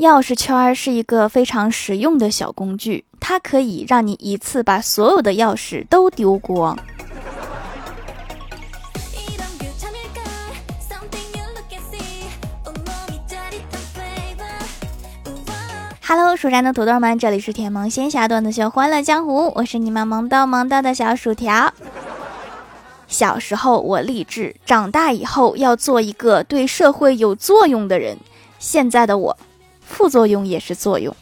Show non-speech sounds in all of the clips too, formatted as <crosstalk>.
钥匙圈是一个非常实用的小工具，它可以让你一次把所有的钥匙都丢光。Hello，蜀山的土豆们，这里是甜萌仙侠段子秀《欢乐江湖》，我是你们萌逗萌逗的小薯条。小时候我立志，长大以后要做一个对社会有作用的人。现在的我。副作用也是作用。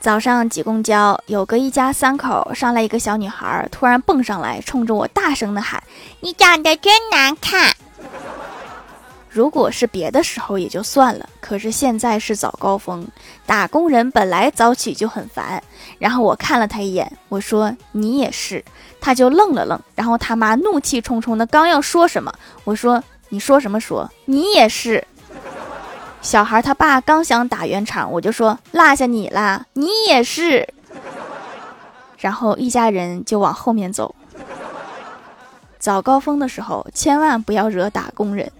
早上挤公交，有个一家三口上来一个小女孩，突然蹦上来，冲着我大声的喊：“你长得真难看！”如果是别的时候也就算了，可是现在是早高峰，打工人本来早起就很烦。然后我看了他一眼，我说：“你也是。”他就愣了愣，然后他妈怒气冲冲的刚要说什么，我说。你说什么说？你也是小孩，他爸刚想打圆场，我就说落下你啦，你也是。然后一家人就往后面走。早高峰的时候，千万不要惹打工人。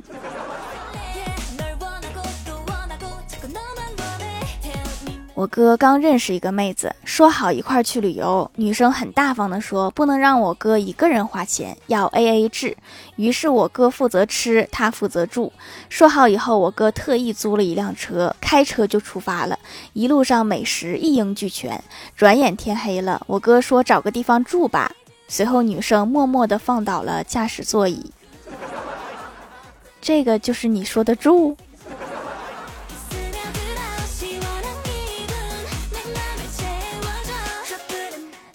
我哥刚认识一个妹子，说好一块去旅游。女生很大方的说，不能让我哥一个人花钱，要 A A 制。于是我哥负责吃，他负责住。说好以后，我哥特意租了一辆车，开车就出发了。一路上美食一应俱全。转眼天黑了，我哥说找个地方住吧。随后女生默默的放倒了驾驶座椅。这个就是你说的住？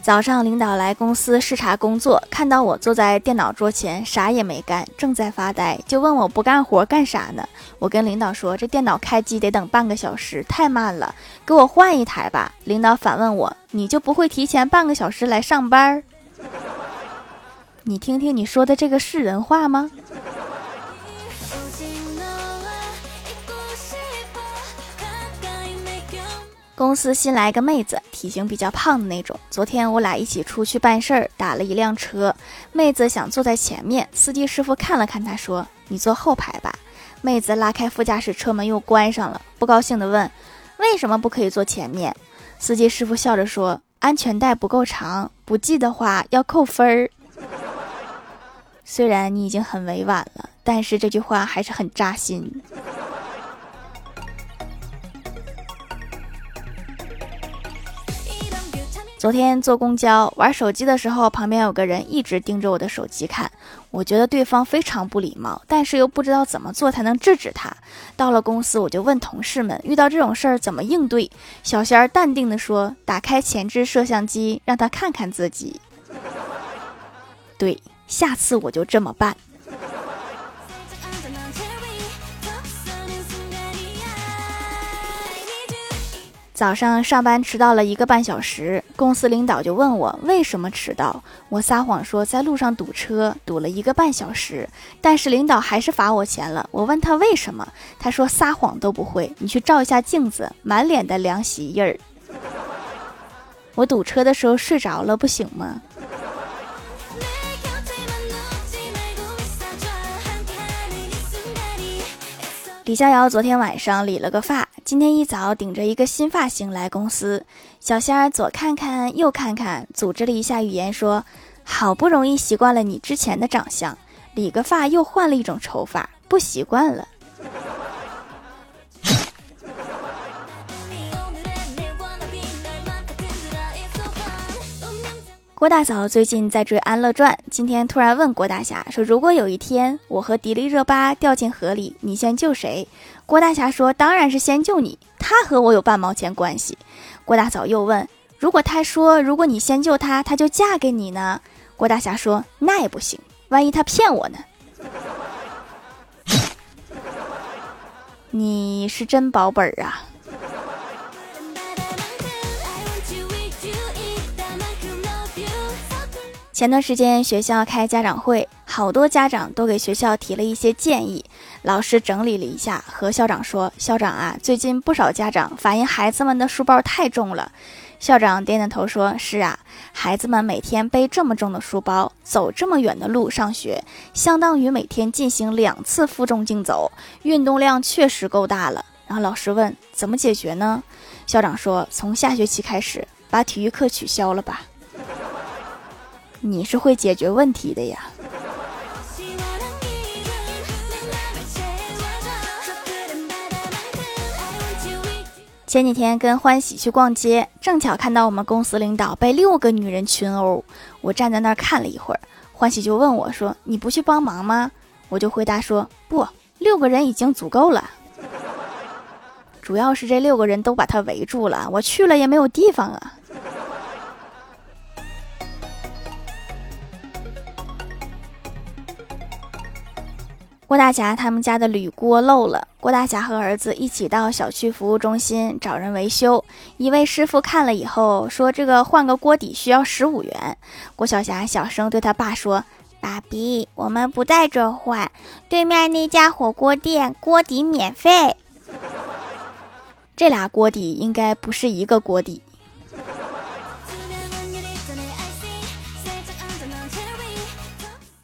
早上，领导来公司视察工作，看到我坐在电脑桌前，啥也没干，正在发呆，就问我不干活干啥呢？我跟领导说，这电脑开机得等半个小时，太慢了，给我换一台吧。领导反问我，你就不会提前半个小时来上班？你听听你说的这个是人话吗？公司新来个妹子，体型比较胖的那种。昨天我俩一起出去办事儿，打了一辆车。妹子想坐在前面，司机师傅看了看她，说：“你坐后排吧。”妹子拉开副驾驶车门又关上了，不高兴地问：“为什么不可以坐前面？”司机师傅笑着说：“安全带不够长，不系的话要扣分儿。<laughs> ”虽然你已经很委婉了，但是这句话还是很扎心。昨天坐公交玩手机的时候，旁边有个人一直盯着我的手机看，我觉得对方非常不礼貌，但是又不知道怎么做才能制止他。到了公司，我就问同事们，遇到这种事儿怎么应对？小仙儿淡定地说：“打开前置摄像机，让他看看自己。”对，下次我就这么办。早上上班迟到了一个半小时，公司领导就问我为什么迟到。我撒谎说在路上堵车，堵了一个半小时，但是领导还是罚我钱了。我问他为什么，他说撒谎都不会，你去照一下镜子，满脸的凉席印儿。我堵车的时候睡着了，不行吗？李逍遥昨天晚上理了个发，今天一早顶着一个新发型来公司。小仙儿左看看右看看，组织了一下语言说：“好不容易习惯了你之前的长相，理个发又换了一种丑法，不习惯了。”郭大嫂最近在追《安乐传》，今天突然问郭大侠说：“如果有一天我和迪丽热巴掉进河里，你先救谁？”郭大侠说：“当然是先救你，他和我有半毛钱关系。”郭大嫂又问：“如果他说如果你先救他，他就嫁给你呢？”郭大侠说：“那也不行，万一他骗我呢？” <laughs> 你是真保本啊！前段时间学校开家长会，好多家长都给学校提了一些建议。老师整理了一下，和校长说：“校长啊，最近不少家长反映孩子们的书包太重了。”校长点点头说：“是啊，孩子们每天背这么重的书包，走这么远的路上学，相当于每天进行两次负重竞走，运动量确实够大了。”然后老师问：“怎么解决呢？”校长说：“从下学期开始，把体育课取消了吧。”你是会解决问题的呀。前几天跟欢喜去逛街，正巧看到我们公司领导被六个女人群殴，我站在那儿看了一会儿，欢喜就问我说：“你不去帮忙吗？”我就回答说：“不，六个人已经足够了，主要是这六个人都把他围住了，我去了也没有地方啊。”郭大侠他们家的铝锅漏了，郭大侠和儿子一起到小区服务中心找人维修。一位师傅看了以后说：“这个换个锅底需要十五元。”郭小侠小声对他爸说：“爸比，我们不在这换，对面那家火锅店锅底免费。<laughs> ”这俩锅底应该不是一个锅底。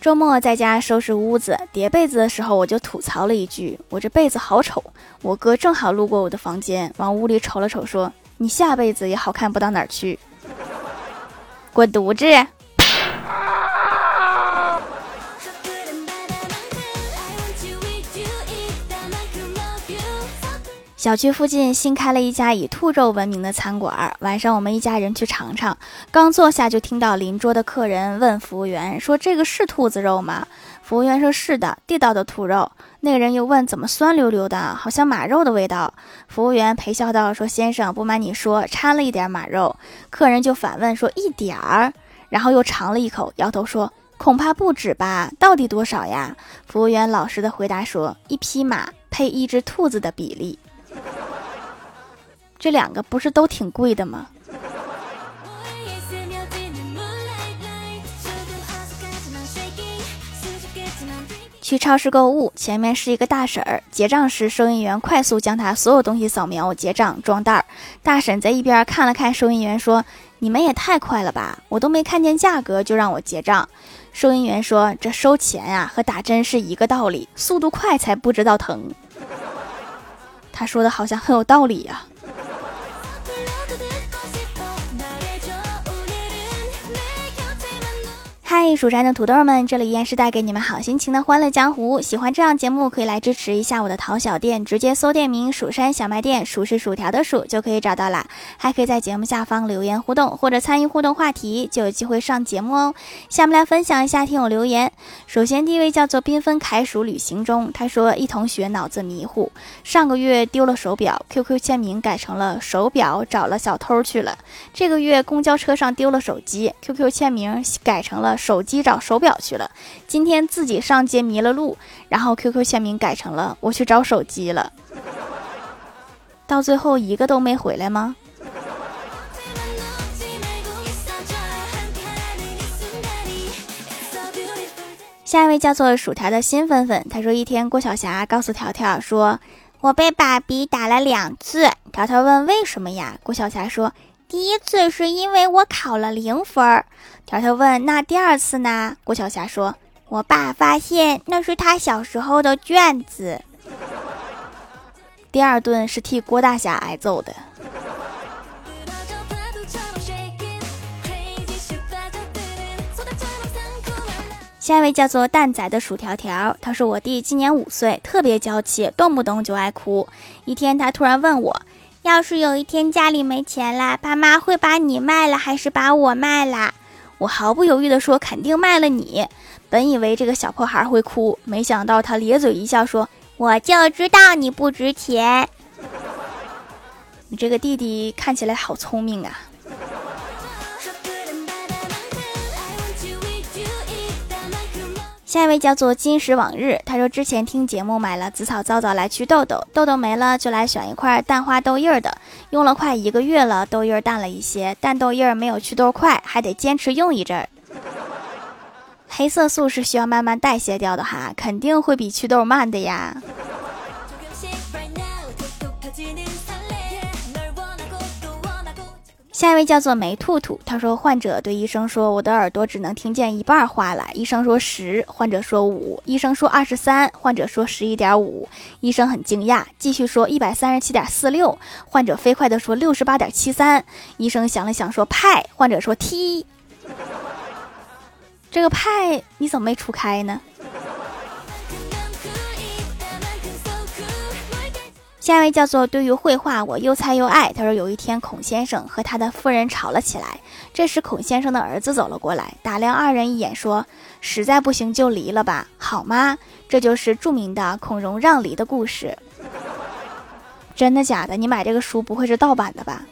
周末在家收拾屋子、叠被子的时候，我就吐槽了一句：“我这被子好丑。”我哥正好路过我的房间，往屋里瞅了瞅，说：“你下辈子也好看不到哪儿去，滚犊子！”小区附近新开了一家以兔肉闻名的餐馆，晚上我们一家人去尝尝。刚坐下就听到邻桌的客人问服务员说：“这个是兔子肉吗？”服务员说：“是的，地道的兔肉。”那个人又问：“怎么酸溜溜的，好像马肉的味道？”服务员陪笑道：“说先生，不瞒你说，掺了一点马肉。”客人就反问说：“一点儿？”然后又尝了一口，摇头说：“恐怕不止吧？到底多少呀？”服务员老实的回答说：“一匹马配一只兔子的比例。”这两个不是都挺贵的吗？去超市购物，前面是一个大婶儿，结账时收银员快速将她所有东西扫描结账装袋儿。大婶在一边看了看收银员，说：“你们也太快了吧，我都没看见价格就让我结账。”收银员说：“这收钱啊和打针是一个道理，速度快才不知道疼。”他说的好像很有道理呀。嗨，蜀山的土豆们，这里依然是带给你们好心情的欢乐江湖。喜欢这样节目，可以来支持一下我的淘小店，直接搜店名“蜀山小卖店”，数是薯条的数就可以找到啦。还可以在节目下方留言互动，或者参与互动话题，就有机会上节目哦。下面来分享一下听友留言。首先第一位叫做缤纷凯鼠旅行中，他说一同学脑子迷糊，上个月丢了手表，QQ 签名改成了手表找了小偷去了。这个月公交车上丢了手机，QQ 签名改成了。手机找手表去了，今天自己上街迷了路，然后 QQ 签名改成了我去找手机了，到最后一个都没回来吗？下一位叫做薯条的新粉粉，他说一天郭晓霞告诉条条说，我被爸比打了两次，条条问为什么呀？郭晓霞说。第一次是因为我考了零分儿，条条问：“那第二次呢？”郭晓霞说：“我爸发现那是他小时候的卷子。”第二顿是替郭大侠挨揍的。下一位叫做蛋仔的薯条条，他说：“我弟今年五岁，特别娇气，动不动就爱哭。一天，他突然问我。”要是有一天家里没钱了，爸妈会把你卖了还是把我卖了？我毫不犹豫地说：“肯定卖了你。”本以为这个小破孩会哭，没想到他咧嘴一笑说：“我就知道你不值钱。”你这个弟弟看起来好聪明啊！下一位叫做今时往日，他说之前听节目买了紫草皂皂来祛痘痘，痘痘没了就来选一块淡化痘印儿的，用了快一个月了，痘印儿淡了一些，但痘印儿没有祛痘快，还得坚持用一阵儿。黑色素是需要慢慢代谢掉的哈，肯定会比祛痘慢的呀。下一位叫做梅兔兔，他说患者对医生说：“我的耳朵只能听见一半话了。”医生说十，患者说五，医生说二十三，患者说十一点五。医生很惊讶，继续说一百三十七点四六，患者飞快地说六十八点七三。医生想了想说派，患者说 t，这个派你怎么没除开呢？下一位叫做对于绘画我又菜又爱。他说有一天孔先生和他的夫人吵了起来，这时孔先生的儿子走了过来，打量二人一眼，说：“实在不行就离了吧，好吗？”这就是著名的孔融让梨的故事。真的假的？你买这个书不会是盗版的吧？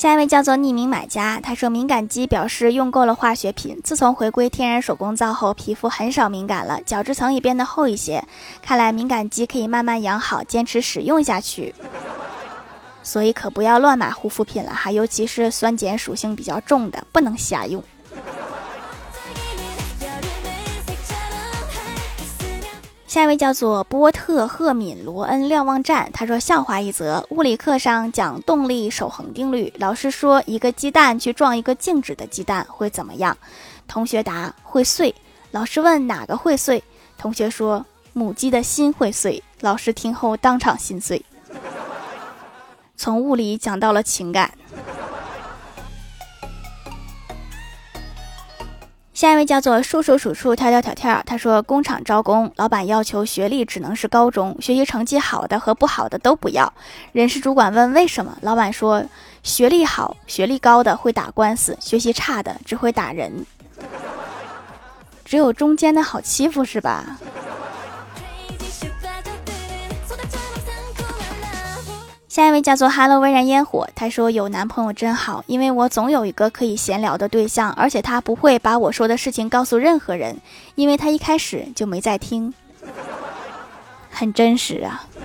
下一位叫做匿名买家，他说敏感肌表示用够了化学品。自从回归天然手工皂后，皮肤很少敏感了，角质层也变得厚一些。看来敏感肌可以慢慢养好，坚持使用下去。所以可不要乱买护肤品了哈，尤其是酸碱属性比较重的，不能瞎用。下一位叫做波特赫敏罗恩瞭望站，他说笑话一则：物理课上讲动力守恒定律，老师说一个鸡蛋去撞一个静止的鸡蛋会怎么样？同学答会碎。老师问哪个会碎？同学说母鸡的心会碎。老师听后当场心碎。从物理讲到了情感。下一位叫做数数数数跳跳跳跳，他说工厂招工，老板要求学历只能是高中，学习成绩好的和不好的都不要。人事主管问为什么，老板说学历好、学历高的会打官司，学习差的只会打人，只有中间的好欺负是吧？下一位叫做 Hello 微燃烟火，他说有男朋友真好，因为我总有一个可以闲聊的对象，而且他不会把我说的事情告诉任何人，因为他一开始就没在听，<laughs> 很真实啊。<laughs>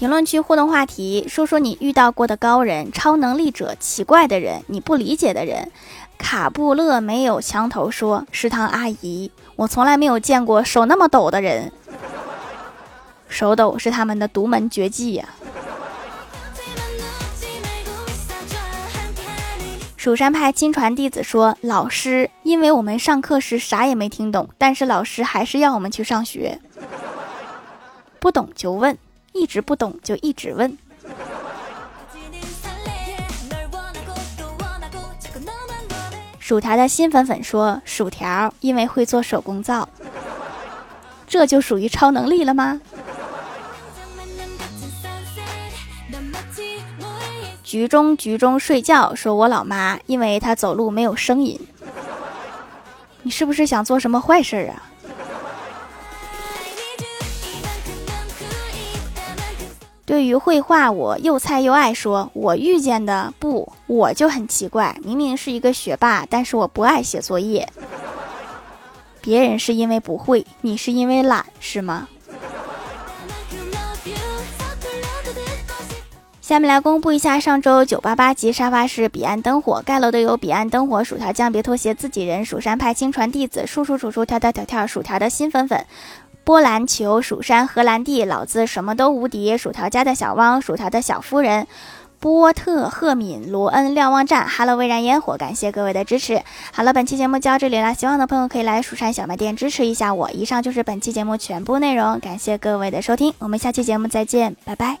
评论区互动话题：说说你遇到过的高人、超能力者、奇怪的人、你不理解的人。卡布勒没有墙头说：“食堂阿姨。”我从来没有见过手那么抖的人，手抖是他们的独门绝技呀。蜀山派亲传弟子说：“老师，因为我们上课时啥也没听懂，但是老师还是要我们去上学。不懂就问，一直不懂就一直问。”薯条的新粉粉说：“薯条因为会做手工皂，这就属于超能力了吗？” <laughs> 局中局中睡觉说：“我老妈因为她走路没有声音，你是不是想做什么坏事啊？”对于绘画，我又菜又爱说。我遇见的不，我就很奇怪。明明是一个学霸，但是我不爱写作业。别人是因为不会，你是因为懒，是吗？下面来公布一下上周九八八级沙发是彼岸灯火盖楼的有彼岸灯火、薯条酱、别拖鞋、自己人、蜀山派亲传弟子、叔叔叔叔跳跳跳跳、薯条的新粉粉。波兰球、蜀山、荷兰弟，老子什么都无敌。薯条家的小汪，薯条的小夫人，波特、赫敏、罗恩、瞭望站哈喽微燃烟火，感谢各位的支持。好了，本期节目就到这里了，希望的朋友可以来蜀山小卖店支持一下我。以上就是本期节目全部内容，感谢各位的收听，我们下期节目再见，拜拜。